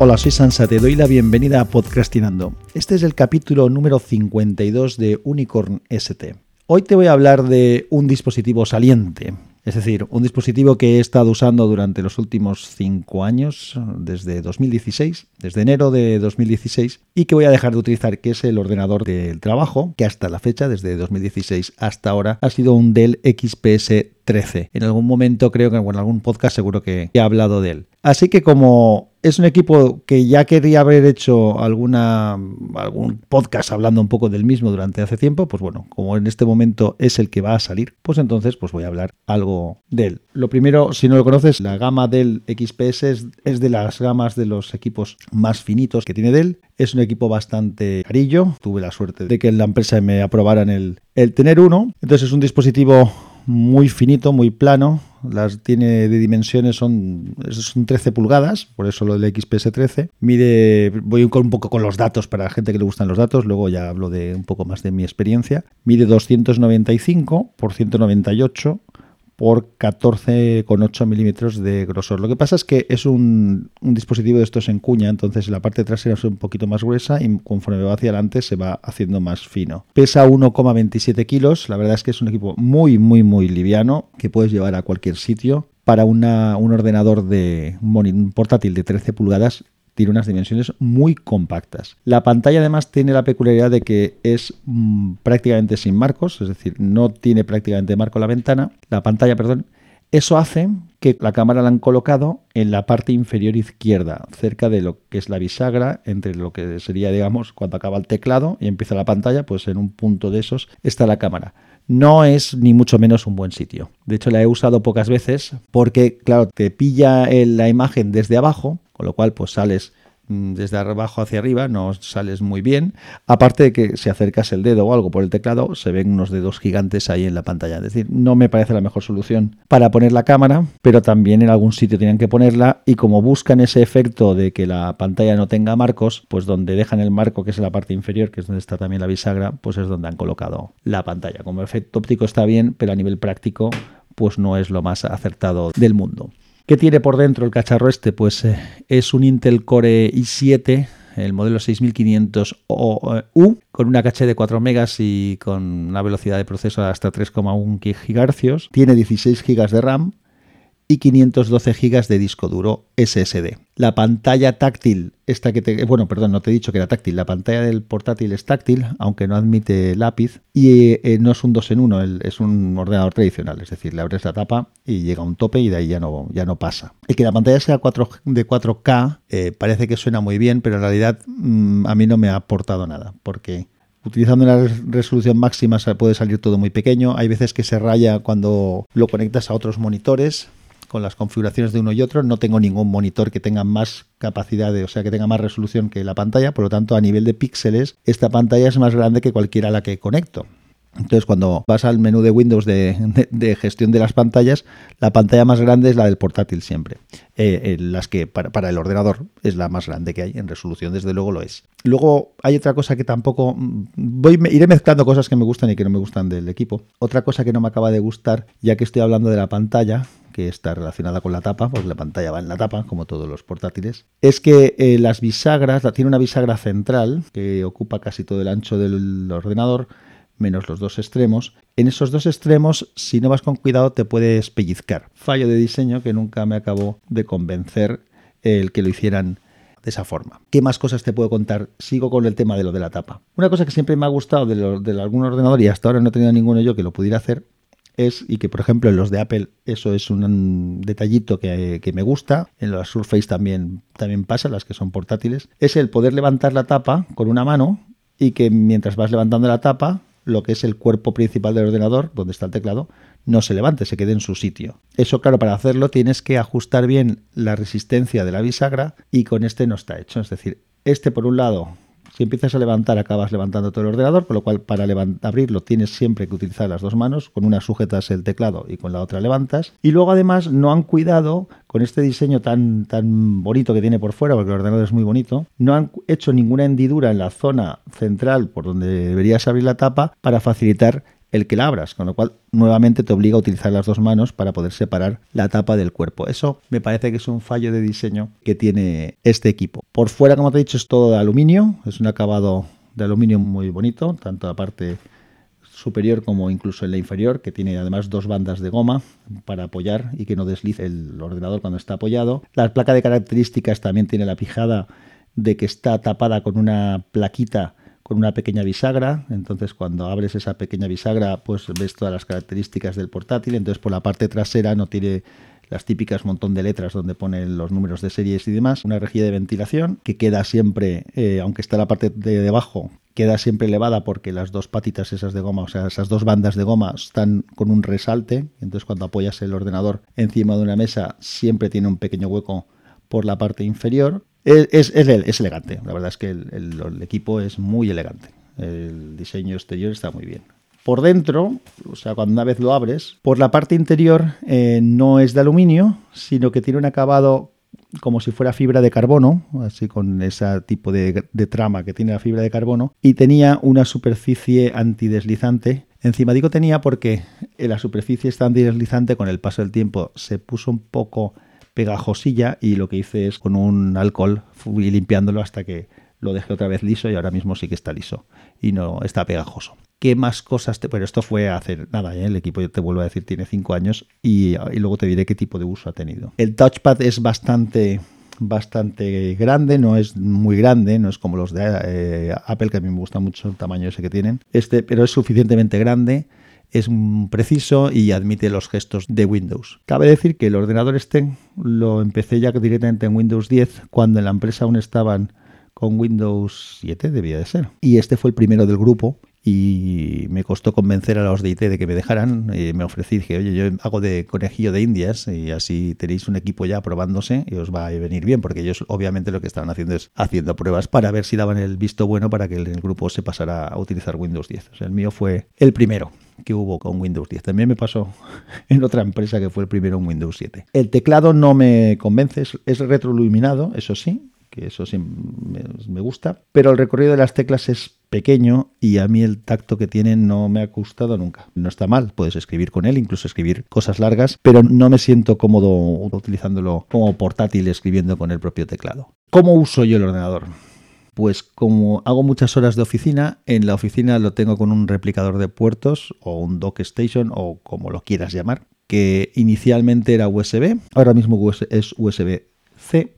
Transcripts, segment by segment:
Hola, soy Sansa, te doy la bienvenida a Podcastinando. Este es el capítulo número 52 de Unicorn ST. Hoy te voy a hablar de un dispositivo saliente, es decir, un dispositivo que he estado usando durante los últimos cinco años, desde 2016, desde enero de 2016, y que voy a dejar de utilizar, que es el ordenador del trabajo, que hasta la fecha, desde 2016 hasta ahora, ha sido un Dell XPS 13. En algún momento creo que en algún podcast seguro que he hablado de él. Así que como es un equipo que ya quería haber hecho alguna algún podcast hablando un poco del mismo durante hace tiempo, pues bueno, como en este momento es el que va a salir, pues entonces pues voy a hablar algo de él. Lo primero, si no lo conoces, la gama del XPS es, es de las gamas de los equipos más finitos que tiene Dell. Es un equipo bastante carillo. Tuve la suerte de que en la empresa me aprobaran el, el tener uno. Entonces es un dispositivo muy finito, muy plano. Las tiene de dimensiones, son, son 13 pulgadas, por eso lo del XPS 13. Mide, voy un poco con los datos para la gente que le gustan los datos, luego ya hablo de un poco más de mi experiencia. Mide 295 por 198 por 14,8 milímetros de grosor. Lo que pasa es que es un, dispositivo de estos en cuña, entonces la parte trasera es un poquito más gruesa y conforme va hacia adelante se va haciendo más fino. Pesa 1,27 kilos, la verdad es que es un equipo muy, muy, muy liviano que puedes llevar a cualquier sitio. Para un ordenador de un portátil de 13 pulgadas tiene unas dimensiones muy compactas. La pantalla además tiene la peculiaridad de que es mm, prácticamente sin marcos, es decir, no tiene prácticamente marco la ventana, la pantalla, perdón. Eso hace que la cámara la han colocado en la parte inferior izquierda, cerca de lo que es la bisagra, entre lo que sería, digamos, cuando acaba el teclado y empieza la pantalla, pues en un punto de esos está la cámara no es ni mucho menos un buen sitio. De hecho, la he usado pocas veces porque, claro, te pilla la imagen desde abajo con lo cual pues sales desde abajo hacia arriba, no sales muy bien. Aparte de que si acercas el dedo o algo por el teclado, se ven unos dedos gigantes ahí en la pantalla. Es decir, no me parece la mejor solución para poner la cámara, pero también en algún sitio tienen que ponerla y como buscan ese efecto de que la pantalla no tenga marcos, pues donde dejan el marco, que es la parte inferior, que es donde está también la bisagra, pues es donde han colocado la pantalla. Como efecto óptico está bien, pero a nivel práctico pues no es lo más acertado del mundo. ¿Qué tiene por dentro el cacharro este? Pues eh, es un Intel Core i7, el modelo 6500U, con una caché de 4 megas y con una velocidad de proceso hasta 3,1 GHz. Tiene 16 GB de RAM y 512 GB de disco duro SSD. La pantalla táctil, esta que te. Bueno, perdón, no te he dicho que era táctil. La pantalla del portátil es táctil, aunque no admite lápiz. Y eh, no es un 2 en 1, es un ordenador tradicional. Es decir, le abres la tapa y llega a un tope y de ahí ya no, ya no pasa. El que la pantalla sea 4, de 4K eh, parece que suena muy bien, pero en realidad mm, a mí no me ha aportado nada. Porque Utilizando una resolución máxima puede salir todo muy pequeño. Hay veces que se raya cuando lo conectas a otros monitores con las configuraciones de uno y otro. No tengo ningún monitor que tenga más capacidad, de, o sea, que tenga más resolución que la pantalla. Por lo tanto, a nivel de píxeles, esta pantalla es más grande que cualquiera a la que conecto. Entonces, cuando vas al menú de Windows de, gestión de las pantallas, la pantalla más grande es la del portátil siempre. Eh, las que para, el ordenador es la más grande que hay, en resolución desde luego lo es. Luego hay otra cosa que tampoco... Mm, voy, iré mezclando cosas que me gustan y que no me gustan del equipo. Otra cosa que no me acaba de gustar, ya que estoy hablando de la pantalla, que está relacionada con la tapa, porque la pantalla va en la tapa, como todos los portátiles, es que eh, las bisagras, tiene una bisagra central que ocupa casi todo el ancho del ordenador, menos los dos extremos. En esos dos extremos, si no vas con cuidado, te puedes pellizcar. Fallo de diseño que nunca me acabó de convencer el que lo hicieran de esa forma. ¿Qué más cosas te puedo contar? Sigo con el tema de lo de la tapa. Una cosa que siempre me ha gustado de, de algún ordenador y hasta ahora no he tenido ninguno yo que lo pudiera hacer es, y que por ejemplo en los de Apple eso es un detallito que, me gusta, en los Surface también, también pasa, las que son portátiles, es el poder levantar la tapa con una mano y que mientras vas levantando la tapa, lo que es el cuerpo principal del ordenador, donde está el teclado, no se levante, se quede en su sitio. Eso, claro, para hacerlo tienes que ajustar bien la resistencia de la bisagra y con este no está hecho. Es decir, este por un lado si empiezas a levantar, acabas levantando todo el ordenador, por lo cual para abrirlo tienes siempre que utilizar las dos manos, con una sujetas el teclado y con la otra levantas. Y luego además no han cuidado con este diseño tan, tan bonito que tiene por fuera, porque el ordenador es muy bonito, no han hecho ninguna hendidura en la zona central por donde deberías abrir la tapa para facilitar el que la abras, con lo cual nuevamente te obliga a utilizar las dos manos para poder separar la tapa del cuerpo. Eso me parece que es un fallo de diseño que tiene este equipo. Por fuera, como te he dicho, es todo de aluminio, es un acabado de aluminio muy bonito, tanto la parte superior como incluso en la inferior, que tiene además dos bandas de goma para apoyar y que no deslice el ordenador cuando está apoyado. La placa de características también tiene la pijada de que está tapada con una plaquita con una pequeña bisagra, entonces cuando abres esa pequeña bisagra pues ves todas las características del portátil, entonces por la parte trasera no tiene las típicas montón de letras donde ponen los números de series y demás, una rejilla de ventilación que queda siempre, eh, aunque está la parte de debajo, queda siempre elevada porque las dos patitas esas de goma, o sea, esas dos bandas de goma están con un resalte, entonces cuando apoyas el ordenador encima de una mesa siempre tiene un pequeño hueco por la parte inferior. Es, es, elegante, la verdad es que el, equipo es muy elegante. El diseño exterior está muy bien. Por dentro, o sea, cuando una vez lo abres, por la parte interior eh, no es de aluminio, sino que tiene un acabado como si fuera fibra de carbono, así con ese tipo de, de, trama que tiene la fibra de carbono, y tenía una superficie antideslizante. Encima digo tenía porque la superficie está antideslizante con el paso del tiempo se puso un poco pegajosilla y lo que hice es con un alcohol fui limpiándolo hasta que lo dejé otra vez liso y ahora mismo sí que está liso y no está pegajoso. ¿Qué más cosas te.? Pero esto fue hace nada, ¿eh? el equipo, yo te vuelvo a decir, tiene 5 años y, y, luego te diré qué tipo de uso ha tenido. El touchpad es bastante, bastante grande, no es muy grande, no es como los de eh, Apple, que a mí me gusta mucho el tamaño ese que tienen, este, pero es suficientemente grande es preciso y admite los gestos de Windows. Cabe decir que el ordenador este lo empecé ya directamente en Windows 10 cuando en la empresa aún estaban con Windows 7, debía de ser. Y este fue el primero del grupo y me costó convencer a los de IT de que me dejaran. Y me ofrecí, que oye, yo hago de conejillo de indias y así tenéis un equipo ya probándose y os va a venir bien, porque ellos obviamente lo que estaban haciendo es haciendo pruebas para ver si daban el visto bueno para que el grupo se pasara a utilizar Windows 10. O sea, el mío fue el primero que hubo con Windows 10. También me pasó en otra empresa que fue el primero en Windows 7. El teclado no me convence, es retroiluminado, eso sí, que eso sí me, gusta, pero el recorrido de las teclas es pequeño y a mí el tacto que tiene no me ha gustado nunca. No está mal, puedes escribir con él, incluso escribir cosas largas, pero no me siento cómodo utilizándolo como portátil escribiendo con el propio teclado. ¿Cómo uso yo el ordenador? Pues como hago muchas horas de oficina, en la oficina lo tengo con un replicador de puertos o un dock station o como lo quieras llamar, que inicialmente era USB, ahora mismo es USB-C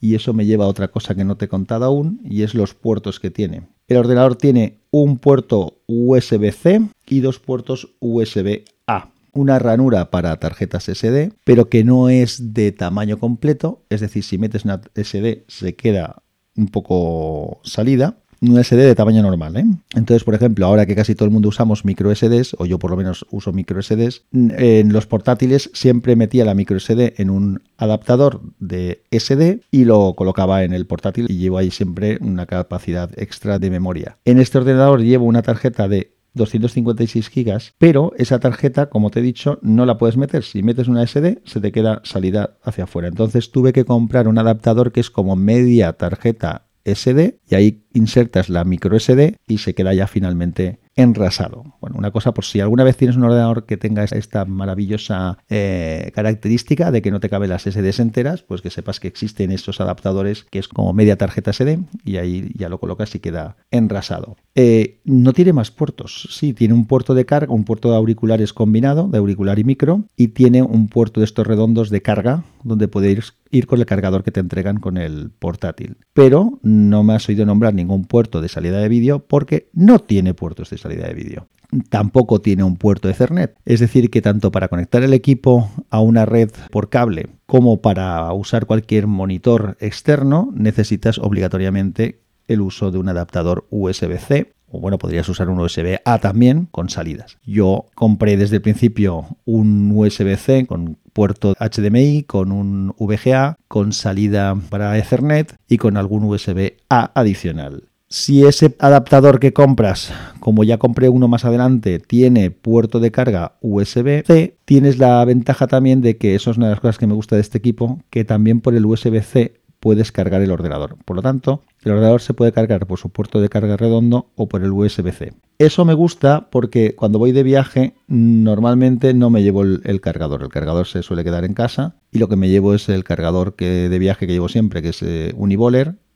y eso me lleva a otra cosa que no te he contado aún y es los puertos que tiene. El ordenador tiene un puerto USB-C y dos puertos USB-A una ranura para tarjetas SD, pero que no es de tamaño completo, es decir, si metes una SD se queda un poco salida. Un SD de tamaño normal. ¿eh? Entonces, por ejemplo, ahora que casi todo el mundo usamos micro SDs, o yo por lo menos uso micro SDs, en los portátiles siempre metía la micro SD en un adaptador de SD y lo colocaba en el portátil y llevo ahí siempre una capacidad extra de memoria. En este ordenador llevo una tarjeta de 256 gigas, pero esa tarjeta, como te he dicho, no la puedes meter. Si metes una SD, se te queda salida hacia afuera. Entonces tuve que comprar un adaptador que es como media tarjeta SD y ahí insertas la micro SD y se queda ya finalmente enrasado. Bueno, una cosa por si alguna vez tienes un ordenador que tenga esta maravillosa eh, característica de que no te caben las SDs enteras, pues que sepas que existen estos adaptadores que es como media tarjeta SD y ahí ya lo colocas y queda enrasado. Eh, no tiene más puertos, sí, tiene un puerto de carga, un puerto de auriculares combinado, de auricular y micro, y tiene un puerto de estos redondos de carga donde puedes ir con el cargador que te entregan con el portátil. Pero no me has oído nombrar ningún puerto de salida de vídeo porque no tiene puertos de salida de vídeo. Tampoco tiene un puerto Ethernet. Es decir, que tanto para conectar el equipo a una red por cable como para usar cualquier monitor externo necesitas obligatoriamente el uso de un adaptador USB-C o bueno, podrías usar un USB-A también con salidas. Yo compré desde el principio un USB-C con puerto HDMI, con un VGA, con salida para Ethernet y con algún USB-A adicional. Si ese adaptador que compras, como ya compré uno más adelante, tiene puerto de carga USB-C, tienes la ventaja también de que eso es una de las cosas que me gusta de este equipo, que también por el USB-C puedes cargar el ordenador. Por lo tanto, el ordenador se puede cargar por su puerto de carga redondo o por el USB-C. Eso me gusta porque cuando voy de viaje normalmente no me llevo el, cargador. El cargador se suele quedar en casa y lo que me llevo es el cargador que, de viaje que llevo siempre, que es eh,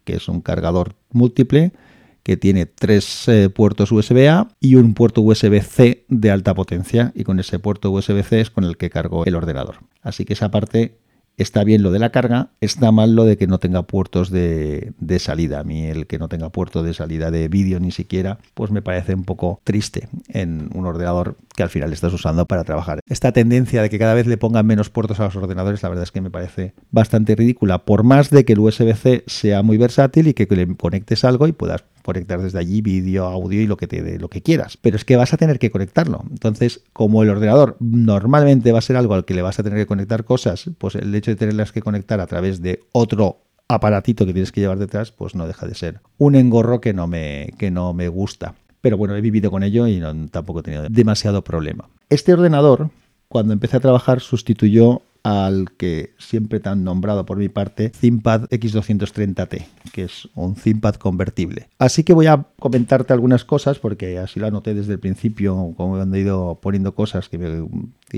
que es un cargador múltiple que tiene tres eh, puertos USB-A y un puerto USB-C de alta potencia y con ese puerto USB-C es con el que cargo el ordenador. Así que esa parte está bien lo de la carga, está mal lo de que no tenga puertos de, salida. A mí el que no tenga puerto de salida de vídeo ni siquiera, pues me parece un poco triste en un ordenador que al final estás usando para trabajar. Esta tendencia de que cada vez le pongan menos puertos a los ordenadores, la verdad es que me parece bastante ridícula, por más de que el USB-C sea muy versátil y que le conectes algo y puedas conectar desde allí vídeo, audio y lo que te lo que quieras. Pero es que vas a tener que conectarlo. Entonces, como el ordenador normalmente va a ser algo al que le vas a tener que conectar cosas, pues el hecho de tenerlas que conectar a través de otro aparatito que tienes que llevar detrás, pues no deja de ser un engorro que no me, que no me gusta. Pero bueno, he vivido con ello y tampoco he tenido demasiado problema. Este ordenador, cuando empecé a trabajar, sustituyó al que siempre tan nombrado por mi parte, ThinkPad X230T, que es un ThinkPad convertible. Así que voy a comentarte algunas cosas, porque así lo anoté desde el principio, como he ido poniendo cosas que me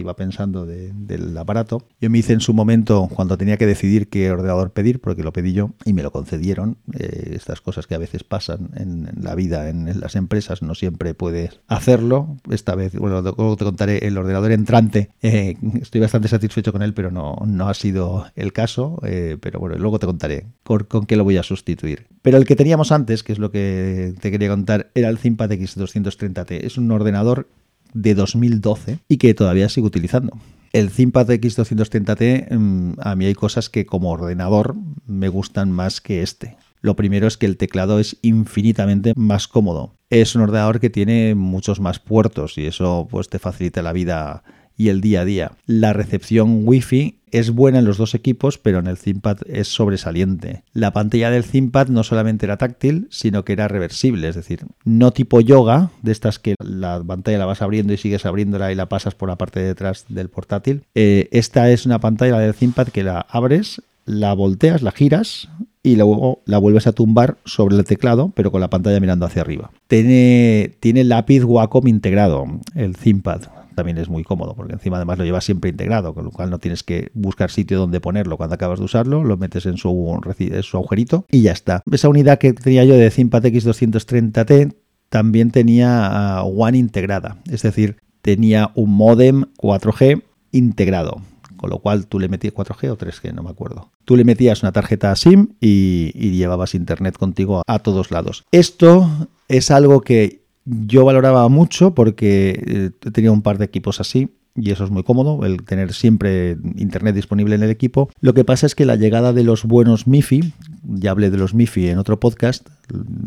iba pensando del aparato. Yo me hice en su momento cuando tenía que decidir qué ordenador pedir, porque lo pedí yo y me lo concedieron. Eh, estas cosas que a veces pasan en, la vida, en, las empresas, no siempre puedes hacerlo. Esta vez, bueno, luego te contaré el ordenador entrante. Eh, estoy bastante satisfecho con él, pero no, no ha sido el caso. Eh, pero bueno, luego te contaré con, qué lo voy a sustituir. Pero el que teníamos antes, que es lo que te quería contar, era el ThinkPad X230T. Es un ordenador de 2012 y que todavía sigo utilizando. El ThinkPad X230T, mm, a mí hay cosas que como ordenador me gustan más que este. Lo primero es que el teclado es infinitamente más cómodo. Es un ordenador que tiene muchos más puertos y eso pues te facilita la vida y el día a día. La recepción Wi-Fi es buena en los dos equipos, pero en el ThinkPad es sobresaliente. La pantalla del ThinkPad no solamente era táctil, sino que era reversible, es decir, no tipo yoga, de estas que la pantalla la vas abriendo y sigues abriéndola y la pasas por la parte de detrás del portátil. Eh, esta es una pantalla del ThinkPad que la abres, la volteas, la giras y luego la vuelves a tumbar sobre el teclado, pero con la pantalla mirando hacia arriba. Tiene, tiene lápiz Wacom integrado, el ThinkPad también es muy cómodo, porque encima además lo llevas siempre integrado, con lo cual no tienes que buscar sitio donde ponerlo cuando acabas de usarlo, lo metes en su, su agujerito y ya está. Esa unidad que tenía yo de ThinkPad X230T también tenía uh, One integrada, es decir, tenía un modem 4G integrado. Con lo cual tú le metías 4G o 3G, no me acuerdo. Tú le metías una tarjeta SIM y llevabas internet contigo a todos lados. Esto es algo que yo valoraba mucho porque eh, tenía un par de equipos así y eso es muy cómodo, el tener siempre internet disponible en el equipo. Lo que pasa es que la llegada de los buenos MIFI, ya hablé de los MIFI en otro podcast,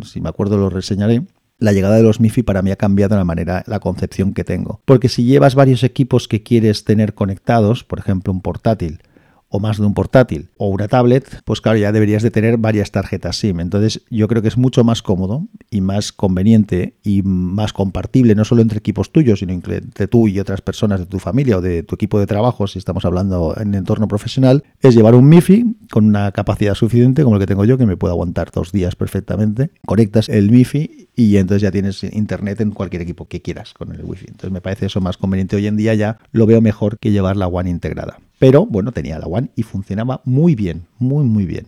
si me acuerdo lo reseñaré, la llegada de los MIFI para mí ha cambiado la manera, la concepción que tengo. Porque si llevas varios equipos que quieres tener conectados, por ejemplo un portátil, o más de un portátil o una tablet, pues claro, ya deberías de tener varias tarjetas SIM. Entonces yo creo que es mucho más cómodo y más conveniente y más compartible, no solo entre equipos tuyos, sino entre tú y otras personas de tu familia o de tu equipo de trabajo, si estamos hablando en entorno profesional, es llevar un MIFI con una capacidad suficiente como el que tengo yo, que me puede aguantar dos días perfectamente. Conectas el MIFI y entonces ya tienes internet en cualquier equipo que quieras con el Wi-Fi. Entonces me parece eso más conveniente hoy en día ya, lo veo mejor que llevar la One integrada. Pero bueno, tenía la One y funcionaba muy bien, muy muy bien.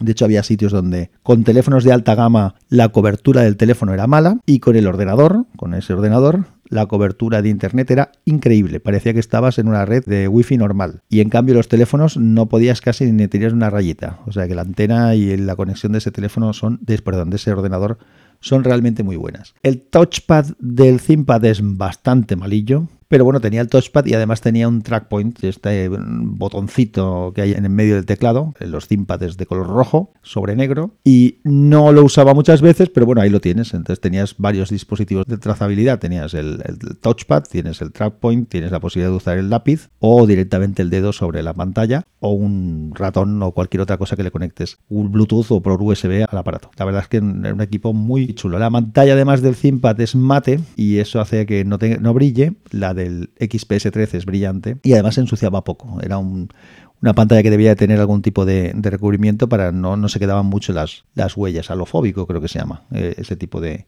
De hecho, había sitios donde con teléfonos de alta gama la cobertura del teléfono era mala y con el ordenador, con ese ordenador, la cobertura de internet era increíble. Parecía que estabas en una red de wifi normal. Y en cambio los teléfonos no podías casi ni tirar una rayita. O sea que la antena y la conexión de ese teléfono son, perdón, de ese ordenador son realmente muy buenas. El touchpad del ThinkPad es bastante malillo. Pero bueno, tenía el touchpad y además tenía un track point, este botoncito que hay en el medio del teclado, los ThinkPads de color rojo sobre negro. Y no lo usaba muchas veces, pero bueno, ahí lo tienes. Entonces tenías varios dispositivos de trazabilidad. Tenías el, touchpad, tienes el track point, tienes la posibilidad de usar el lápiz o directamente el dedo sobre la pantalla o un ratón o cualquier otra cosa que le conectes, un Bluetooth o por USB al aparato. La verdad es que es un equipo muy chulo. La pantalla además del ThinkPad es mate y eso hace que no, no brille. La del XPS13 es brillante y además ensuciaba poco. Era una pantalla que debía tener algún tipo de, recubrimiento para no, no se quedaban mucho las, las huellas, alofóbico creo que se llama, eh, ese tipo de,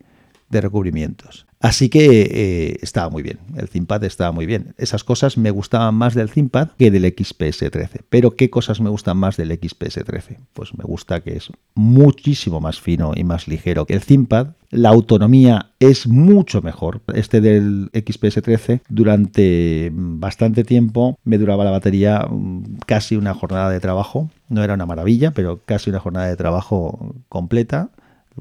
de recubrimientos. Así que eh, estaba muy bien, el ThinkPad estaba muy bien. Esas cosas me gustaban más del ThinkPad que del XPS 13. Pero ¿qué cosas me gustan más del XPS 13? Pues me gusta que es muchísimo más fino y más ligero que el ThinkPad. La autonomía es mucho mejor. Este del XPS 13 durante bastante tiempo me duraba la batería mm, casi una jornada de trabajo. No era una maravilla, pero casi una jornada de trabajo completa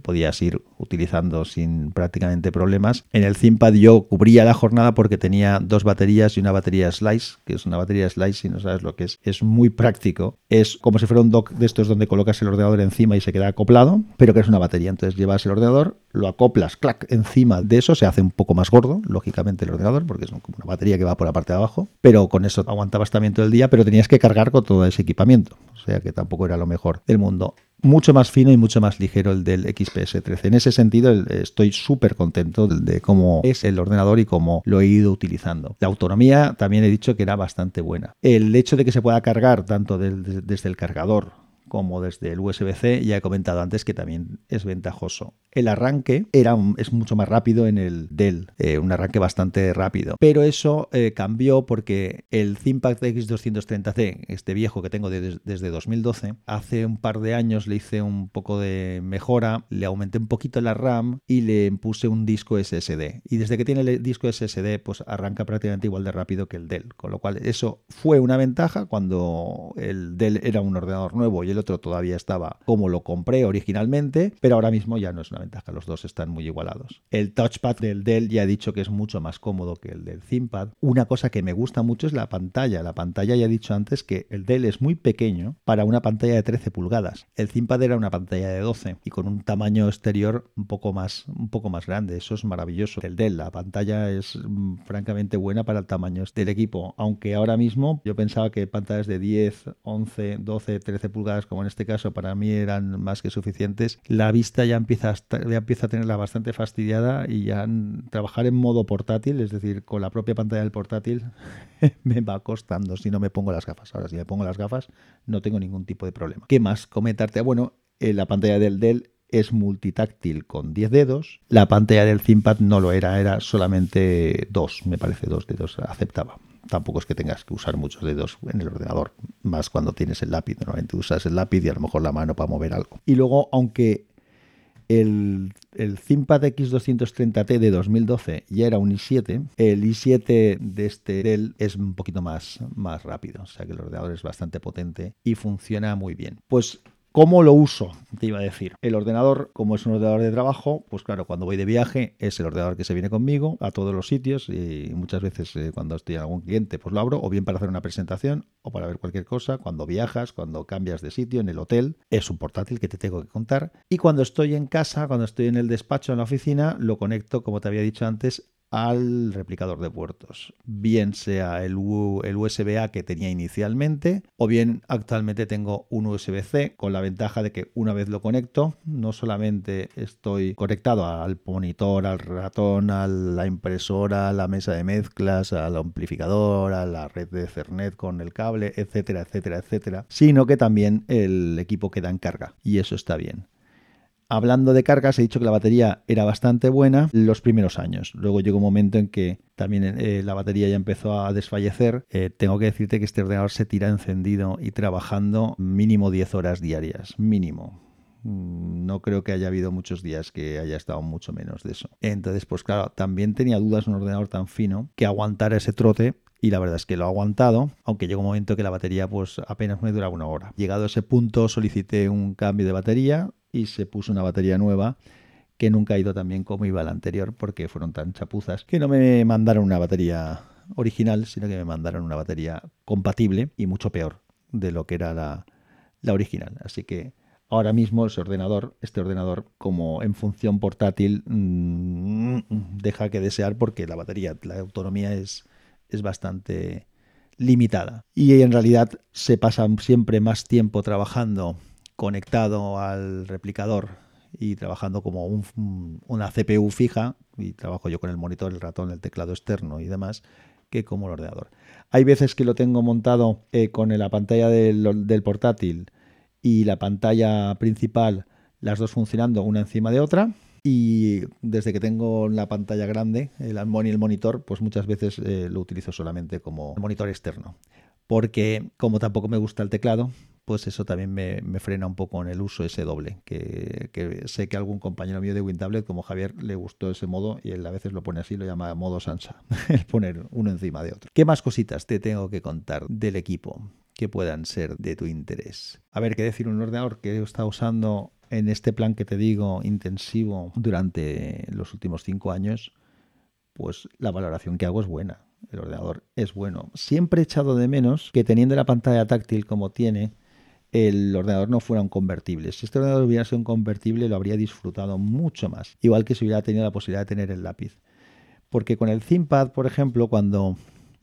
podías ir utilizando sin prácticamente problemas. En el ThinkPad yo cubría la jornada porque tenía dos baterías y una batería Slice, que es una batería Slice, si no sabes lo que es, es muy práctico. Es como si fuera un dock de estos donde colocas el ordenador encima y se queda acoplado, pero que es una batería. Entonces llevas el ordenador, lo acoplas, clac, encima de eso, se hace un poco más gordo, lógicamente, el ordenador, porque es como una batería que va por la parte de abajo, pero con eso aguantabas también todo el día, pero tenías que cargar con todo ese equipamiento. O sea que tampoco era lo mejor del mundo mucho más fino y mucho más ligero el del XPS 13. En ese sentido estoy súper contento de cómo es el ordenador y cómo lo he ido utilizando. La autonomía también he dicho que era bastante buena. El hecho de que se pueda cargar tanto desde el cargador como desde el USB-C, ya he comentado antes que también es ventajoso. El arranque era es mucho más rápido en el Dell, eh, un arranque bastante rápido, pero eso eh, cambió porque el ThinkPad X230C, este viejo que tengo desde 2012, hace un par de años le hice un poco de mejora, le aumenté un poquito la RAM y le puse un disco SSD. Y desde que tiene el disco SSD, pues arranca prácticamente igual de rápido que el Dell, con lo cual eso fue una ventaja cuando el Dell era un ordenador nuevo y el otro todavía estaba como lo compré originalmente, pero ahora mismo ya no es una ventaja, los dos están muy igualados. El touchpad del Dell ya he dicho que es mucho más cómodo que el del ThinkPad. Una cosa que me gusta mucho es la pantalla. La pantalla ya he dicho antes que el Dell es muy pequeño para una pantalla de 13 pulgadas. El ThinkPad era una pantalla de 12 y con un tamaño exterior un poco más, un poco más grande. Eso es maravilloso. El Dell, la pantalla es mm, francamente buena para el tamaño del equipo, aunque ahora mismo yo pensaba que pantallas de 10, 11, 12, 13 pulgadas como en este caso para mí eran más que suficientes, la vista ya empieza a, ya empieza a tenerla bastante fastidiada y ya trabajar en modo portátil, es decir, con la propia pantalla del portátil, me va costando si no me pongo las gafas. Ahora, si me pongo las gafas, no tengo ningún tipo de problema. ¿Qué más comentarte? Bueno, eh, la pantalla del Dell es multitáctil con 10 dedos. La pantalla del ThinkPad no lo era, era solamente dos, me parece, dos dedos, aceptaba tampoco es que tengas que usar muchos dedos en el ordenador, más cuando tienes el lápiz. Normalmente usas el lápiz y a lo mejor la mano para mover algo. Y luego, aunque el, el ThinkPad X230T de 2012 ya era un i7, el i7 de este Dell es un poquito más, más rápido, o sea que el ordenador es bastante potente y funciona muy bien. Pues ¿Cómo lo uso? Te iba a decir. El ordenador, como es un ordenador de trabajo, pues claro, cuando voy de viaje es el ordenador que se viene conmigo a todos los sitios y muchas veces eh, cuando estoy en algún cliente pues lo abro o bien para hacer una presentación o para ver cualquier cosa. Cuando viajas, cuando cambias de sitio, en el hotel, es un portátil que te tengo que contar. Y cuando estoy en casa, cuando estoy en el despacho, en la oficina, lo conecto, como te había dicho antes, al replicador de puertos, bien sea el, USB-A que tenía inicialmente o bien actualmente tengo un USB-C con la ventaja de que una vez lo conecto no solamente estoy conectado al monitor, al ratón, a la impresora, a la mesa de mezclas, al amplificador, a la red de Ethernet con el cable, etcétera, etcétera, etcétera, sino que también el equipo queda en carga y eso está bien. Hablando de cargas, he dicho que la batería era bastante buena los primeros años. Luego llegó un momento en que también eh, la batería ya empezó a desfallecer. Eh, tengo que decirte que este ordenador se tira encendido y trabajando mínimo 10 horas diarias, mínimo. Mm, no creo que haya habido muchos días que haya estado mucho menos de eso. Entonces, pues claro, también tenía dudas un ordenador tan fino que aguantara ese trote y la verdad es que lo ha aguantado, aunque llegó un momento que la batería pues apenas me duraba una hora. Llegado a ese punto solicité un cambio de batería, y se puso una batería nueva que nunca ha ido tan bien como iba la anterior porque fueron tan chapuzas que no me mandaron una batería original, sino que me mandaron una batería compatible y mucho peor de lo que era la, la original. Así que ahora mismo ese ordenador, este ordenador como en función portátil, mmm, deja que desear porque la batería, la autonomía es, es bastante limitada. Y en realidad se pasa siempre más tiempo trabajando conectado al replicador y trabajando como una CPU fija, y trabajo yo con el monitor, el ratón, el teclado externo y demás, que como el ordenador. Hay veces que lo tengo montado eh, con la pantalla del, portátil y la pantalla principal, las dos funcionando una encima de otra. Y desde que tengo la pantalla grande, el monitor, pues muchas veces eh, lo utilizo solamente como monitor externo. Porque como tampoco me gusta el teclado, pues eso también me, frena un poco en el uso ese doble, que, sé que algún compañero mío de WinTablet, como Javier, le gustó ese modo y él a veces lo pone así, lo llama modo Sansa, el poner uno encima de otro. ¿Qué más cositas te tengo que contar del equipo que puedan ser de tu interés? A ver, ¿qué decir? Un ordenador que he estado usando en este plan que te digo intensivo durante los últimos cinco años, pues la valoración que hago es buena. El ordenador es bueno. Siempre he echado de menos que teniendo la pantalla táctil como tiene, el ordenador no fuera un convertible. Si este ordenador hubiera sido un convertible, lo habría disfrutado mucho más. Igual que si hubiera tenido la posibilidad de tener el lápiz. Porque con el ThinkPad, por ejemplo, cuando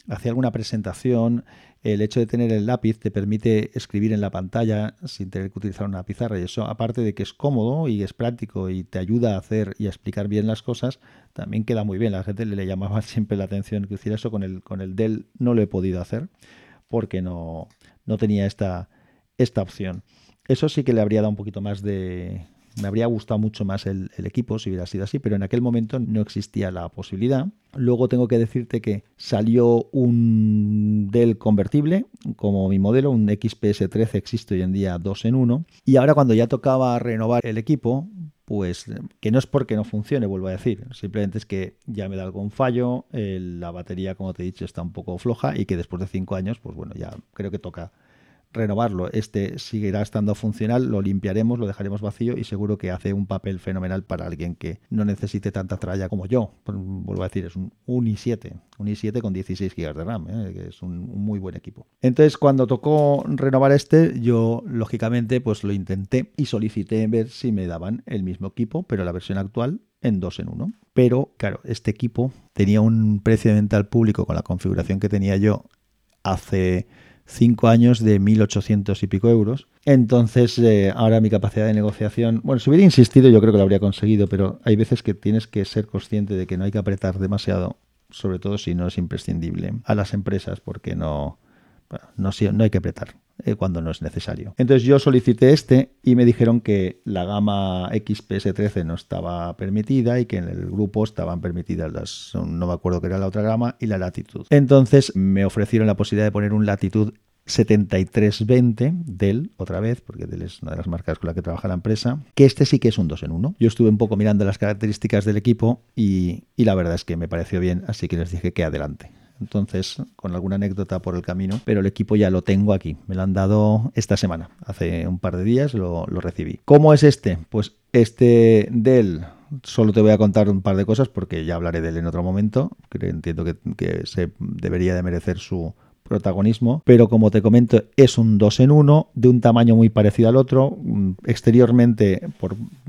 hacía alguna presentación, el hecho de tener el lápiz te permite escribir en la pantalla sin tener que utilizar una pizarra. Y eso, aparte de que es cómodo y es práctico y te ayuda a hacer y a explicar bien las cosas, también queda muy bien. La gente le llamaba siempre la atención que hiciera eso. Con el, con el Dell no lo he podido hacer porque no, no tenía esta esta opción. Eso sí que le habría dado un poquito más de... Me habría gustado mucho más el, equipo si hubiera sido así, pero en aquel momento no existía la posibilidad. Luego tengo que decirte que salió un Dell convertible como mi modelo, un XPS 13 existe hoy en día 2 en 1. Y ahora cuando ya tocaba renovar el equipo, pues que no es porque no funcione, vuelvo a decir, simplemente es que ya me da algún fallo, la batería, como te he dicho, está un poco floja y que después de 5 años, pues bueno, ya creo que toca renovarlo. Este seguirá estando funcional, lo limpiaremos, lo dejaremos vacío y seguro que hace un papel fenomenal para alguien que no necesite tanta tralla como yo. Vuelvo a decir, es un, i7, un i7 con 16 GB de RAM, ¿eh? que es un, muy buen equipo. Entonces, cuando tocó renovar este, yo lógicamente pues lo intenté y solicité ver si me daban el mismo equipo, pero la versión actual en 2 en 1. Pero, claro, este equipo tenía un precio de venta público con la configuración que tenía yo hace cinco años de 1.800 y pico euros. Entonces, eh, ahora mi capacidad de negociación, bueno, si hubiera insistido yo creo que lo habría conseguido, pero hay veces que tienes que ser consciente de que no hay que apretar demasiado, sobre todo si no es imprescindible, a las empresas, porque no, no, no hay que apretar eh, cuando no es necesario. Entonces yo solicité este y me dijeron que la gama XPS13 no estaba permitida y que en el grupo estaban permitidas las, no me acuerdo qué era la otra gama, y la latitud. Entonces me ofrecieron la posibilidad de poner un latitud 7320 Dell, otra vez, porque Dell es una de las marcas con la que trabaja la empresa, que este sí que es un 2 en 1. Yo estuve un poco mirando las características del equipo y, y la verdad es que me pareció bien, así que les dije que adelante entonces con alguna anécdota por el camino, pero el equipo ya lo tengo aquí, me lo han dado esta semana, hace un par de días lo, recibí. ¿Cómo es este? Pues este Dell solo te voy a contar un par de cosas porque ya hablaré de él en otro momento, entiendo que, que se debería de merecer su, protagonismo, pero como te comento, es un 2 en 1 de un tamaño muy parecido al otro. Mm, exteriormente,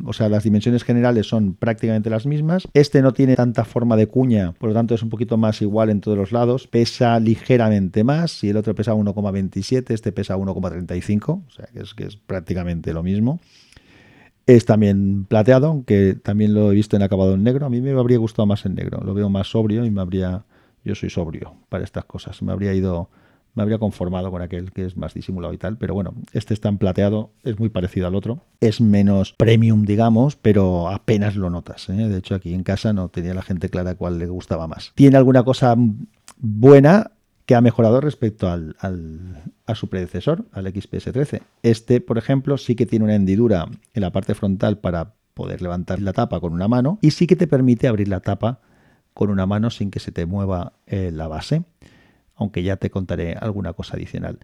o sea, las dimensiones generales son prácticamente las mismas. Este no tiene tanta forma de cuña, por lo tanto es un poquito más igual en todos los lados. Pesa ligeramente más, si el otro pesa 1,27, este pesa 1,35, o sea que es, que es prácticamente lo mismo. Es también plateado, aunque también lo he visto en acabado en negro. A mí me habría gustado más en negro, lo veo más sobrio y me habría yo soy sobrio para estas cosas. Me habría ido, me habría conformado con aquel que es más disimulado y tal. Pero bueno, este está en plateado, es muy parecido al otro. Es menos premium, digamos, pero apenas lo notas. ¿eh? De hecho, aquí en casa no tenía la gente clara cuál le gustaba más. Tiene alguna cosa buena que ha mejorado respecto al, a su predecesor, al XPS13. Este, por ejemplo, sí que tiene una hendidura en la parte frontal para poder levantar la tapa con una mano y sí que te permite abrir la tapa con una mano sin que se te mueva eh, la base, aunque ya te contaré alguna cosa adicional.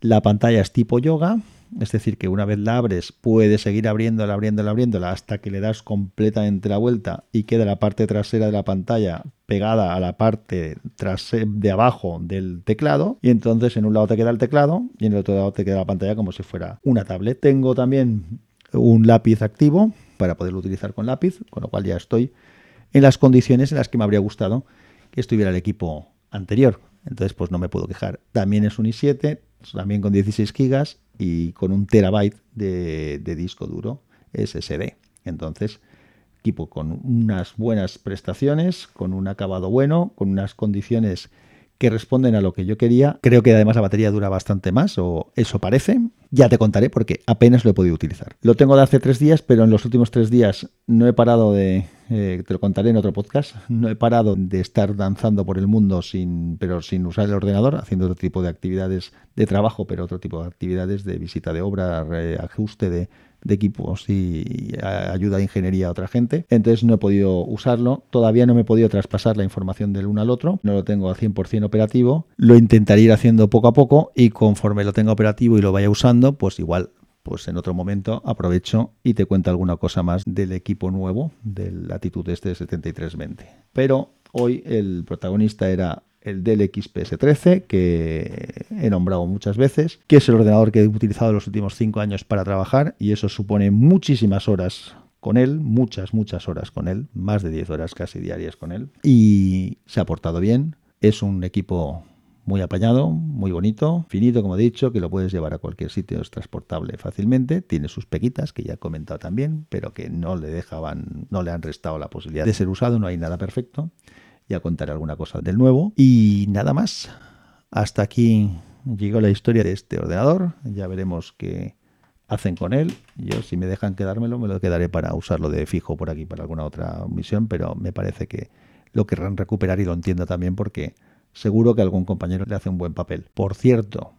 La pantalla es tipo yoga, es decir, que una vez la abres puedes seguir abriéndola, abriéndola, abriéndola hasta que le das completamente la vuelta y queda la parte trasera de la pantalla pegada a la parte de abajo del teclado y entonces en un lado te queda el teclado y en el otro lado te queda la pantalla como si fuera una tablet. Tengo también un lápiz activo para poderlo utilizar con lápiz, con lo cual ya estoy en las condiciones en las que me habría gustado que estuviera el equipo anterior. Entonces, pues no me puedo quejar. También es un i7, también con 16 GB y con un terabyte de, disco duro SSD. Entonces, equipo con unas buenas prestaciones, con un acabado bueno, con unas condiciones que responden a lo que yo quería. Creo que además la batería dura bastante más, o eso parece. Ya te contaré porque apenas lo he podido utilizar. Lo tengo de hace tres días, pero en los últimos tres días no he parado de, eh, te lo contaré en otro podcast, no he parado de estar danzando por el mundo sin, pero sin usar el ordenador, haciendo otro tipo de actividades de trabajo, pero otro tipo de actividades de visita de obra, ajuste de, de equipos y ayuda de ingeniería a otra gente. Entonces no he podido usarlo. Todavía no me he podido traspasar la información del uno al otro. No lo tengo al 100% operativo. Lo intentaré ir haciendo poco a poco y conforme lo tenga operativo y lo vaya usando, pues igual pues en otro momento aprovecho y te cuento alguna cosa más del equipo nuevo, del Latitude este 7320. Pero hoy el protagonista era el Dell XPS13, que he nombrado muchas veces, que es el ordenador que he utilizado los últimos cinco años para trabajar y eso supone muchísimas horas con él, muchas, muchas horas con él, más de 10 horas casi diarias con él y se ha portado bien. Es un equipo muy apañado, muy bonito, finito, como he dicho, que lo puedes llevar a cualquier sitio, es transportable fácilmente, tiene sus pequitas, que ya he comentado también, pero que no le dejaban, no le han restado la posibilidad de ser usado, no hay nada perfecto. Ya contaré alguna cosa del nuevo. Y nada más. Hasta aquí llegó la historia de este ordenador. Ya veremos qué hacen con él. Yo, si me dejan quedármelo, me lo quedaré para usarlo de fijo por aquí para alguna otra misión, pero me parece que lo querrán recuperar y lo entiendo también porque seguro que algún compañero le hace un buen papel. Por cierto,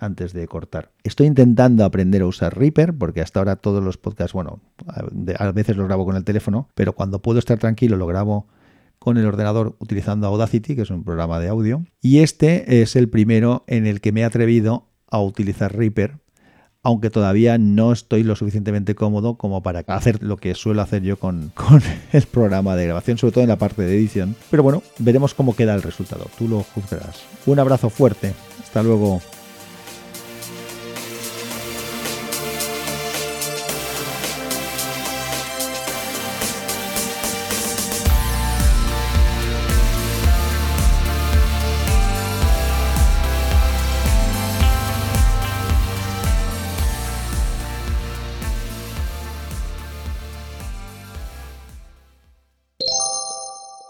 antes de cortar. Estoy intentando aprender a usar Reaper, porque hasta ahora todos los podcasts, bueno, a veces los grabo con el teléfono, pero cuando puedo estar tranquilo lo grabo con el ordenador utilizando Audacity, que es un programa de audio. Y este es el primero en el que me he atrevido a utilizar Reaper, aunque todavía no estoy lo suficientemente cómodo como para hacer lo que suelo hacer yo con, con el programa de grabación, sobre todo en la parte de edición. Pero bueno, veremos cómo queda el resultado. Tú lo juzgarás. Un abrazo fuerte. Hasta luego.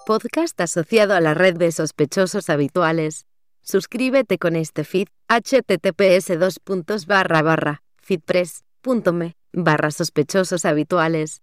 Podcast asociado a la red de sospechosos habituales. Suscríbete con este feed https dos barra barra feedpress.me barra sospechosos habituales.